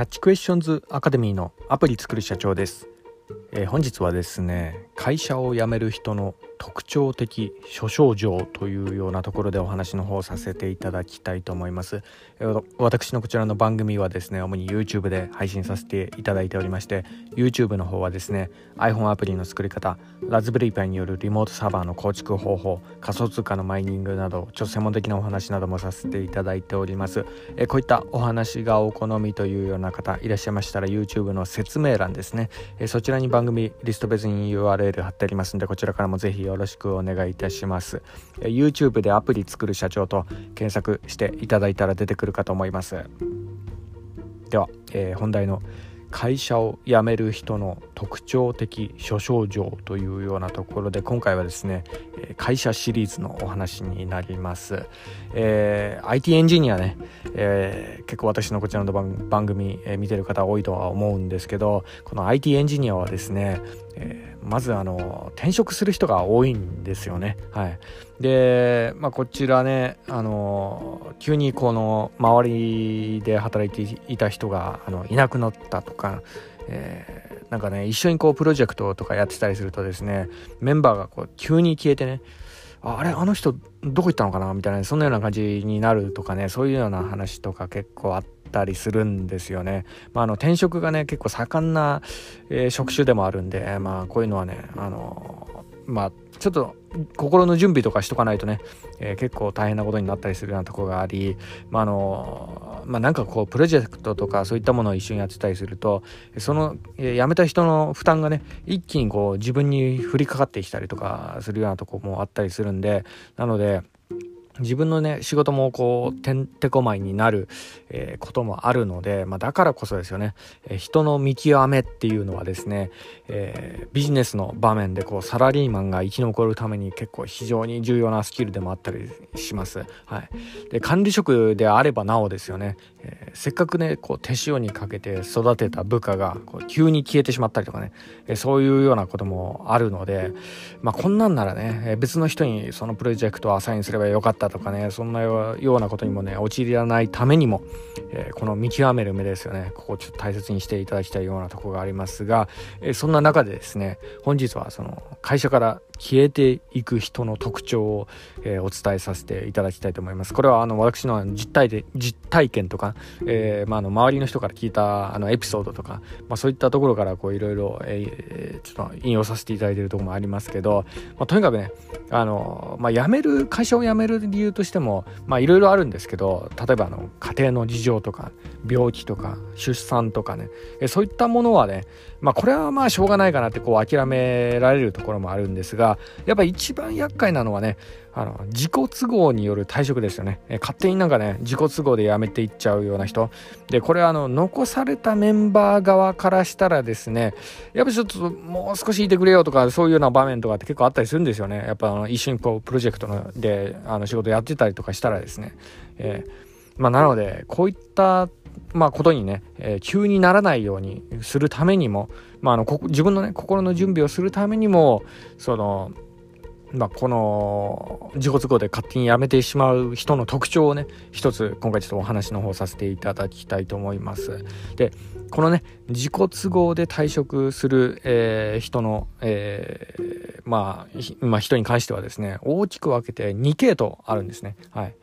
キャッチクエスチョンズアカデミーのアプリ作る社長です、えー、本日はですね会社を辞める人の特徴的諸症状というようなところでお話の方をさせていただきたいと思います、私のこちらの番組はですね主に YouTube で配信させていただいておりまして YouTube の方はですね iPhone アプリの作り方ラズベリーパイによるリモートサーバーの構築方法仮想通貨のマイニングなどちょっと専門的なお話などもさせていただいております、え、こういったお話がお好みというような方いらっしゃいましたら YouTube の説明欄ですね、え、そちらに番組リスト別に URL 貼ってありますのでこちらからもぜひよろしくお願いいたします。YouTube でアプリ作る社長と検索していただいたら出てくるかと思います。では、えー、本題の会社を辞める人の特徴的諸症状というようなところで今回はですね会社シリーズのお話になります、えー、IT エンジニアね、えー、結構私のこちらの番組、えー、見てる方多いとは思うんですけどこの IT エンジニアはですね、えーまずあの転職する人が多いんですよね。はい、で、まあ、こちらねあの急にこの周りで働いていた人があのいなくなったとか、えー、なんかね一緒にこうプロジェクトとかやってたりするとですねメンバーがこう急に消えてねあれあの人どこ行ったのかなみたいなそんなような感じになるとかねそういうような話とか結構あったりするんですよね。まあ、あの転職がね結構盛んな、えー、職種でもあるんで、まあ、こういうのはねあのまあちょっと心の準備とかしとかないとね、えー、結構大変なことになったりするようなとこがあり、まああのまあ、なんかこうプロジェクトとかそういったものを一緒にやってたりするとその、え、辞めた人の負担がね一気にこう自分に降りかかってきたりとかするようなとこもあったりするんでなので自分のね仕事もこうてんてこまいになる、えー、こともあるので、まあ、だからこそですよね、えー、人の見極めっていうのはですね、えー、ビジネスの場面でこうサラリーマンが生き残るために結構非常に重要なスキルでもあったりします。はい、で管理職であればなおですよね、えせっかくねこう手塩にかけて育てた部下がこう急に消えてしまったりとかね、えそういうようなこともあるので、まあ、こんなんならねえ別の人にそのプロジェクトをアサインすればよかったとかねそんなようなことにもね陥らないためにも、え、この見極める目ですよね。ここをちょっと大切にしていただきたいようなとこがありますが、え、そんな中でですね本日はその会社から消えていく人の特徴を、えー、お伝えさせていただきたいと思います。これはあの私の実体で実体験とか、えー、まあ、あの周りの人から聞いたあのエピソードとか、まあ、そういったところからこういろいろ、ちょっと引用させていただいているところもありますけど、まあ、とにかくねあの、まあ、辞める会社を辞める理由としてもいろいろあるんですけど例えばあの家庭の事情とか病気とか出産とかね、えそういったものはね、まあ、これはまあしょうがないかなってこう諦められるところもあるんですがやっぱ一番厄介なのはねあの自己都合による退職ですよね、え勝手になんかね自己都合で辞めていっちゃうような人。でこれあの残されたメンバー側からしたらですねやっぱちょっともう少しいてくれよとかそういうような場面とかって結構あったりするんですよね。やっぱあの一緒にこうプロジェクトのであの仕事やってたりとかしたらですね、えーまあ、なのでこういったまあ、ことにね、えー、急にならないようにするためにも、まあ、あの自分のね心の準備をするためにもそのまあ、この自己都合で勝手に辞めてしまう人の特徴をね一つ今回ちょっとお話の方させていただきたいと思います。でこのね自己都合で退職する、えー、人の、えー、まあ、まあ人に関してはですね大きく分けて2系統あるんですね。はい。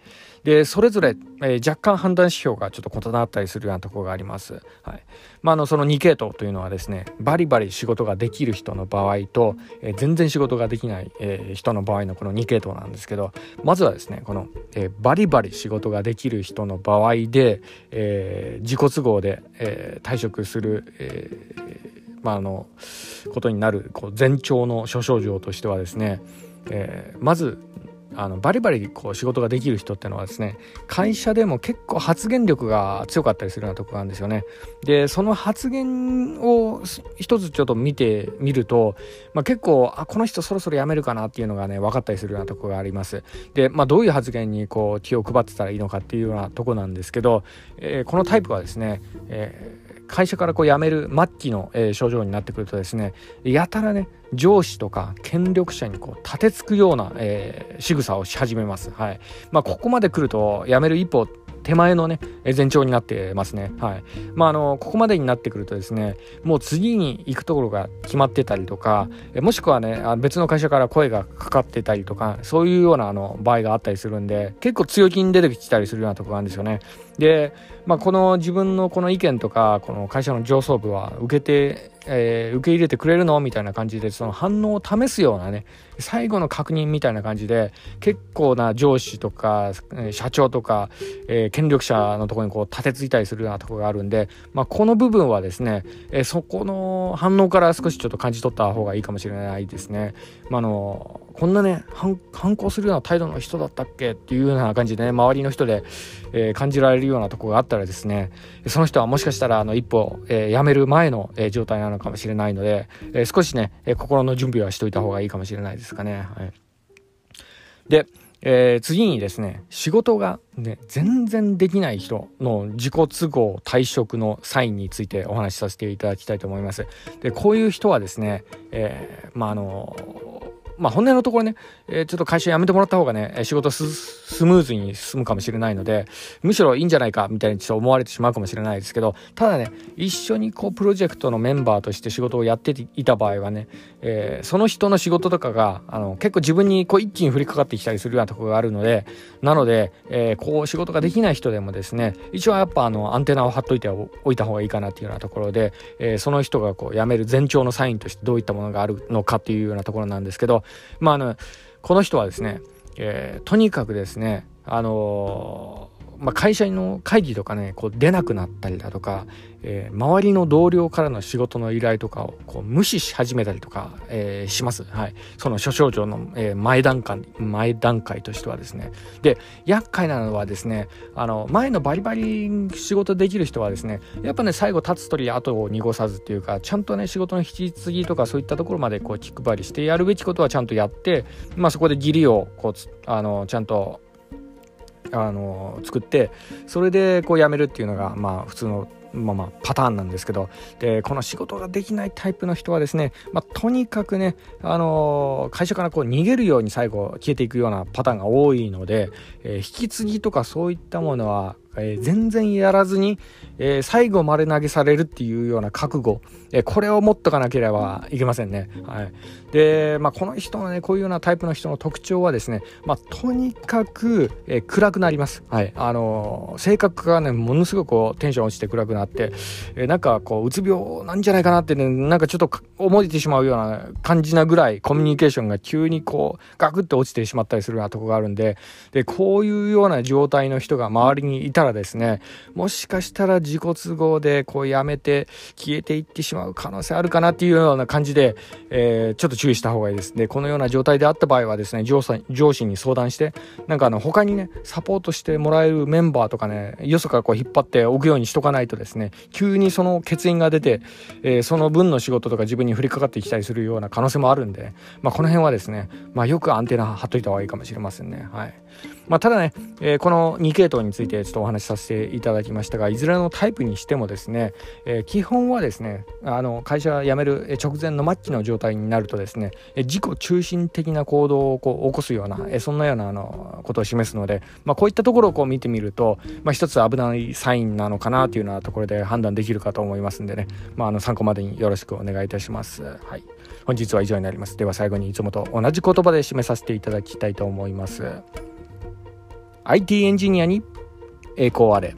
でそれぞれ、えー、若干判断指標がちょっと異なったりするようなところがあります。はい。まあ、あのその2系統というのはですねバリバリ仕事ができる人の場合と、えー、全然仕事ができない、えー、人の場合のこの2系統なんですけどまずはですねこの、えー、バリバリ仕事ができる人の場合で、えー、自己都合で、えー、退職する、えーまあ、あのことになるこう前兆の諸症状としてはですね、えー、まずあのバリバリこう仕事ができる人っていうのはですね会社でも結構発言力が強かったりするようなとこがあるんですよね。でその発言を一つちょっと見てみると、まあ、結構あこの人そろそろ辞めるかなっていうのがね分かったりするようなとこがあります。で、まあ、どういう発言にこう気を配ってたらいいのかっていうようなとこなんですけど、えー、このタイプはですね、えー会社からこう辞める末期の、えー、症状になってくるとですねやたらね上司とか権力者にこう立てつくような、えー、仕草をし始めます。はい。まあ、ここまで来ると辞める一歩手前のね前兆になってますね。はい。まああのここまでになってくるとですねもう次に行くところが決まってたりとかもしくはね別の会社から声がかかってたりとかそういうようなあの場合があったりするんで結構強気に出てきたりするようなところがあるんですよね。で、まあ、この自分のこの意見とかこの会社の上層部は受けてえー、受け入れてくれるのみたいな感じでその反応を試すようなね最後の確認みたいな感じで結構な上司とか、社長とか、えー、権力者のところにこう立てついたりするようなところがあるんで、まあ、この部分はですね、えそこの反応から少しちょっと感じ取った方がいいかもしれないですね。まあ、あのこんなね反抗するような態度の人だったっけっていうような感じでね周りの人で、えー、感じられるようなとこがあったらですねその人はもしかしたらあの一歩、えー、辞める前の、えー、状態なのかもしれないので、え少しね、え心の準備はしといた方がいいかもしれないですかね。はい、でえー、次にですね仕事が、ね、全然できない人の自己都合退職のサインについてお話しさせていただきたいと思います。でこういう人はですね、えー、まああのまあ本音のところね、えー、ちょっと会社辞めてもらった方がね、仕事スムーズに進むかもしれないので、むしろいいんじゃないかみたいにちょっと思われてしまうかもしれないですけど、ただね、一緒にこうプロジェクトのメンバーとして仕事をやっていた場合はね、えー、その人の仕事とかが、あの、結構自分にこう一気に降りかかってきたりするようなところがあるので、なので、えー、こう仕事ができない人でもですね、一応やっぱあの、アンテナを張っといておいた方がいいかなっていうようなところで、えー、その人がこう辞める前兆のサインとしてどういったものがあるのかっていうようなところなんですけど、まああの、この人はですね、えー、とにかくですね、あのー、まあ、会社の会議とかねこう出なくなったりだとか、えー、周りの同僚からの仕事の依頼とかをこう無視し始めたりとか、えー、します。はい。その諸症状の、えー、前段階、前段階としてはですね。で、厄介なのはですね、あの、前のバリバリ仕事できる人はですね、やっぱね、最後立つ鳥後を濁さずっていうか、ちゃんとね、仕事の引き継ぎとかそういったところまでこう気配りして、やるべきことはちゃんとやって、まあそこで義理をこう、あの、ちゃんとあの作ってそれでこう辞めるっていうのがまあ普通のまあまあパターンなんですけどでこの仕事ができないタイプの人はですね、まあ、とにかくね、あの会社からこう逃げるように最後消えていくようなパターンが多いので、えー、引き継ぎとかそういったものはえー、全然やらずに、え、最後丸投げされるっていうような覚悟、え、これを持っとかなければいけませんね。はい。で、まあ、この人のね、こういうようなタイプの人の特徴はですね、まあ、とにかく、え暗くなります。はい。あの性格がね、ものすごくこう、テンション落ちて暗くなって、えなんかこう、うつ病なんじゃないかなってね、なんかちょっと思えてしまうような感じなぐらい、コミュニケーションが急にこう、ガクッと落ちてしまったりするようなとこがあるんで、で、こういうような状態の人が周りにいたらですね、もしかしたら自己都合でこうやめて消えていってしまう可能性あるかなっていうような感じで、えー、ちょっと注意した方がいいです。で、このような状態であった場合はですね、上司上司に相談して、なんかあの他にね、サポートしてもらえるメンバーとかね、よそからこう引っ張っておくようにしとかないとですね、急にその欠員が出て、えー、その分の仕事とか自分に降りかかってきたりするような可能性もあるんで、まあこの辺はですね、まあよくアンテナ張っといた方がいいかもしれませんね。はい。まあ、ただね、えー、この2系統についてちょっとお話しさせていただきましたがいずれのタイプにしてもですね、えー、基本はですねあの会社辞める直前の末期の状態になるとですね自己中心的な行動をこう起こすような、えそんなようなあのことを示すので、まあ、こういったところをこう見てみると、まあ、一つ危ないサインなのかなというようなところで判断できるかと思いますんでね、まあ、あの参考までによろしくお願いいたします。はい本日は以上になります。では最後にいつもと同じ言葉で締めさせていただきたいと思います。IT エンジニアに栄光あれ。